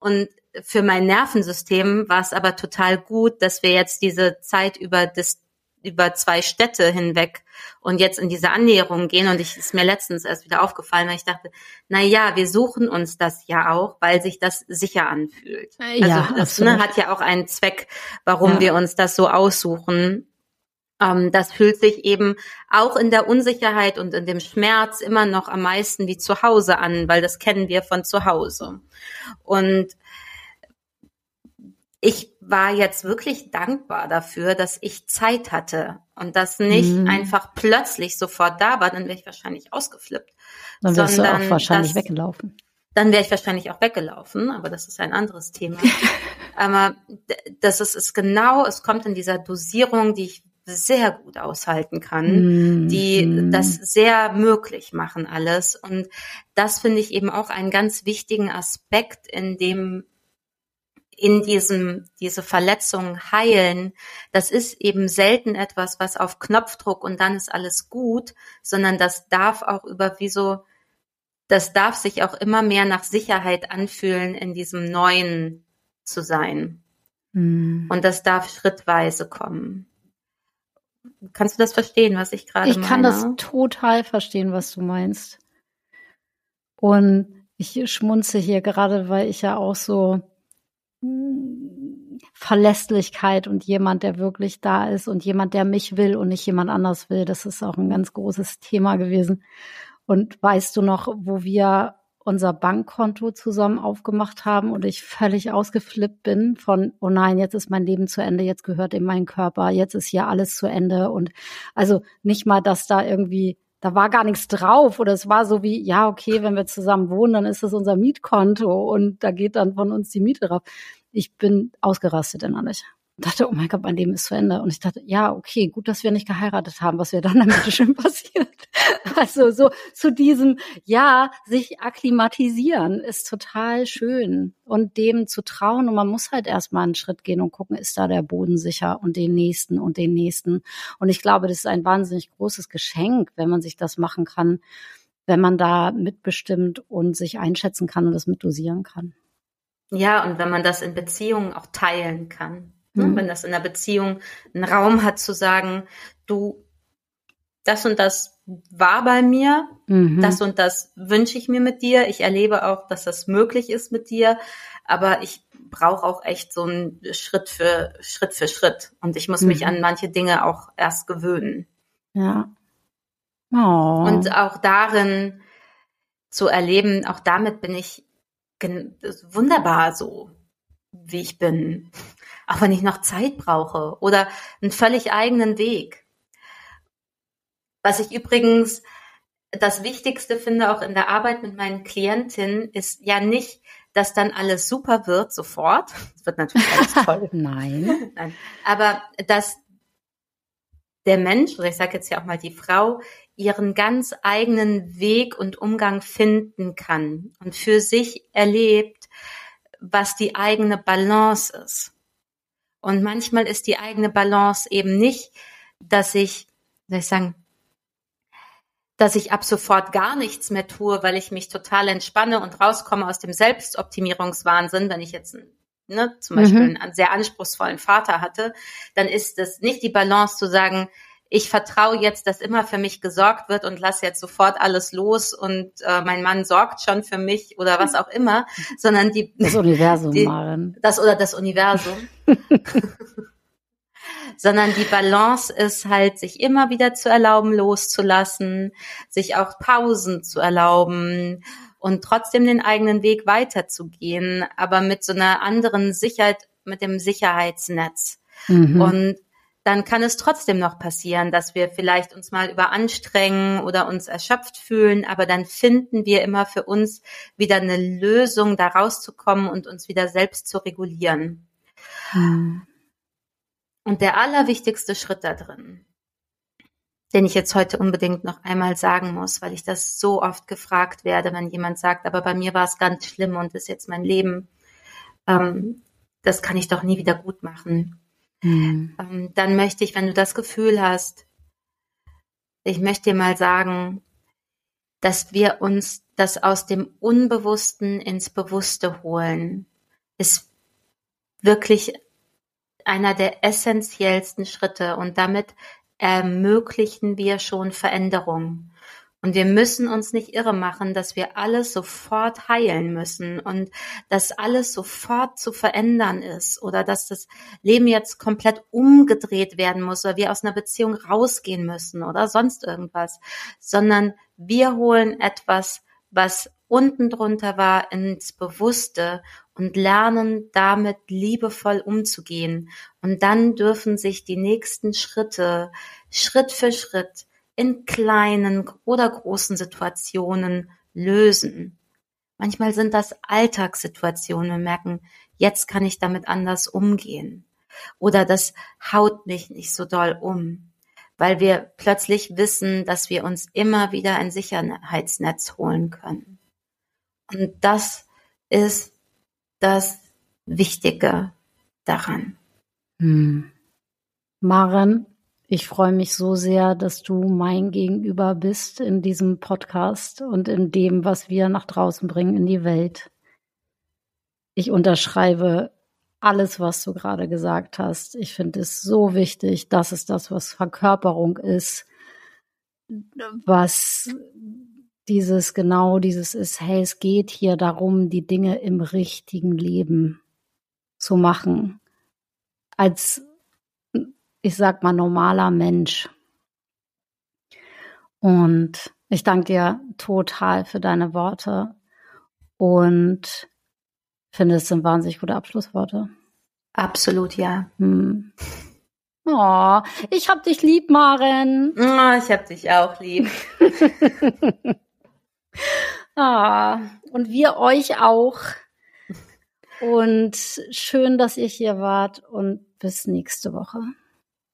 Und für mein Nervensystem war es aber total gut, dass wir jetzt diese Zeit über das über zwei Städte hinweg und jetzt in diese Annäherung gehen. Und ich ist mir letztens erst wieder aufgefallen, weil ich dachte, na ja, wir suchen uns das ja auch, weil sich das sicher anfühlt. Ja, also das ne, hat ja auch einen Zweck, warum ja. wir uns das so aussuchen. Ähm, das fühlt sich eben auch in der Unsicherheit und in dem Schmerz immer noch am meisten wie zu Hause an, weil das kennen wir von zu Hause. Und ich war jetzt wirklich dankbar dafür, dass ich Zeit hatte und das nicht mhm. einfach plötzlich sofort da war, dann wäre ich wahrscheinlich ausgeflippt. Dann wärst du auch wahrscheinlich das, weggelaufen. Dann wäre ich wahrscheinlich auch weggelaufen, aber das ist ein anderes Thema. aber das ist, ist genau, es kommt in dieser Dosierung, die ich sehr gut aushalten kann, mm, die mm. das sehr möglich machen alles. Und das finde ich eben auch einen ganz wichtigen Aspekt, in dem in diesem, diese Verletzung heilen, das ist eben selten etwas, was auf Knopfdruck und dann ist alles gut, sondern das darf auch über wie so, das darf sich auch immer mehr nach Sicherheit anfühlen, in diesem Neuen zu sein. Mhm. Und das darf schrittweise kommen. Kannst du das verstehen, was ich gerade meine? Ich kann das total verstehen, was du meinst. Und ich schmunze hier gerade, weil ich ja auch so Verlässlichkeit und jemand, der wirklich da ist und jemand, der mich will und nicht jemand anders will. Das ist auch ein ganz großes Thema gewesen. Und weißt du noch, wo wir unser Bankkonto zusammen aufgemacht haben und ich völlig ausgeflippt bin von, oh nein, jetzt ist mein Leben zu Ende, jetzt gehört in meinen Körper, jetzt ist hier alles zu Ende und also nicht mal, dass da irgendwie da war gar nichts drauf oder es war so wie, ja, okay, wenn wir zusammen wohnen, dann ist das unser Mietkonto und da geht dann von uns die Miete drauf. Ich bin ausgerastet innerlich dachte, oh mein Gott, mein Leben ist zu Ende. Und ich dachte, ja, okay, gut, dass wir nicht geheiratet haben, was wäre dann damit schön passiert. Also so zu diesem, ja, sich akklimatisieren ist total schön und dem zu trauen. Und man muss halt erstmal einen Schritt gehen und gucken, ist da der Boden sicher und den nächsten und den nächsten. Und ich glaube, das ist ein wahnsinnig großes Geschenk, wenn man sich das machen kann, wenn man da mitbestimmt und sich einschätzen kann und das mitdosieren kann. Ja, und wenn man das in Beziehungen auch teilen kann. Ne? Mhm. Wenn das in der Beziehung einen Raum hat zu sagen, du, das und das war bei mir, mhm. das und das wünsche ich mir mit dir. Ich erlebe auch, dass das möglich ist mit dir, aber ich brauche auch echt so einen Schritt für Schritt für Schritt und ich muss mhm. mich an manche Dinge auch erst gewöhnen. Ja. Oh. Und auch darin zu erleben, auch damit bin ich wunderbar so, wie ich bin auch wenn ich noch Zeit brauche oder einen völlig eigenen Weg. Was ich übrigens das Wichtigste finde, auch in der Arbeit mit meinen Klientinnen, ist ja nicht, dass dann alles super wird sofort. Es wird natürlich alles toll. Nein. Nein. Aber dass der Mensch, oder ich sage jetzt ja auch mal die Frau, ihren ganz eigenen Weg und Umgang finden kann und für sich erlebt, was die eigene Balance ist. Und manchmal ist die eigene Balance eben nicht, dass ich, soll ich sagen, dass ich ab sofort gar nichts mehr tue, weil ich mich total entspanne und rauskomme aus dem Selbstoptimierungswahnsinn, wenn ich jetzt ne, zum Beispiel mhm. einen sehr anspruchsvollen Vater hatte, dann ist es nicht die Balance zu sagen, ich vertraue jetzt, dass immer für mich gesorgt wird und lasse jetzt sofort alles los und äh, mein Mann sorgt schon für mich oder was auch immer, sondern die das Universum, die, Maren. das oder das Universum, sondern die Balance ist halt, sich immer wieder zu erlauben, loszulassen, sich auch Pausen zu erlauben und trotzdem den eigenen Weg weiterzugehen, aber mit so einer anderen Sicherheit, mit dem Sicherheitsnetz. Mhm. Und dann kann es trotzdem noch passieren, dass wir vielleicht uns mal überanstrengen oder uns erschöpft fühlen, aber dann finden wir immer für uns wieder eine Lösung, da rauszukommen und uns wieder selbst zu regulieren. Hm. Und der allerwichtigste Schritt da drin den ich jetzt heute unbedingt noch einmal sagen muss, weil ich das so oft gefragt werde, wenn jemand sagt, aber bei mir war es ganz schlimm und ist jetzt mein Leben. Ähm, das kann ich doch nie wieder gut machen. Mhm. Dann möchte ich, wenn du das Gefühl hast, ich möchte dir mal sagen, dass wir uns das aus dem Unbewussten ins Bewusste holen, ist wirklich einer der essentiellsten Schritte und damit ermöglichen wir schon Veränderungen. Und wir müssen uns nicht irre machen, dass wir alles sofort heilen müssen und dass alles sofort zu verändern ist oder dass das Leben jetzt komplett umgedreht werden muss oder wir aus einer Beziehung rausgehen müssen oder sonst irgendwas, sondern wir holen etwas, was unten drunter war, ins Bewusste und lernen damit liebevoll umzugehen. Und dann dürfen sich die nächsten Schritte Schritt für Schritt in kleinen oder großen Situationen lösen. Manchmal sind das Alltagssituationen. Wir merken, jetzt kann ich damit anders umgehen. Oder das haut mich nicht so doll um, weil wir plötzlich wissen, dass wir uns immer wieder ein Sicherheitsnetz holen können. Und das ist das Wichtige daran. Hm. Maren, ich freue mich so sehr, dass du mein Gegenüber bist in diesem Podcast und in dem, was wir nach draußen bringen in die Welt. Ich unterschreibe alles, was du gerade gesagt hast. Ich finde es so wichtig. Das ist das, was Verkörperung ist, was dieses genau dieses ist, hey, es geht hier darum, die Dinge im richtigen Leben zu machen. Als ich sag mal, normaler Mensch. Und ich danke dir total für deine Worte und finde, es sind wahnsinnig gute Abschlussworte. Absolut, ja. Hm. Oh, ich hab dich lieb, Maren. Oh, ich hab dich auch lieb. ah, und wir euch auch. Und schön, dass ihr hier wart und bis nächste Woche.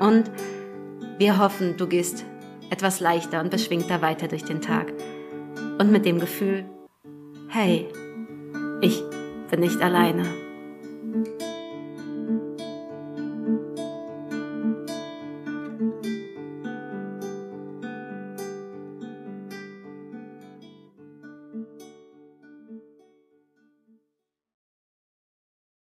Und wir hoffen, du gehst etwas leichter und beschwingter weiter durch den Tag. Und mit dem Gefühl, hey, ich bin nicht alleine.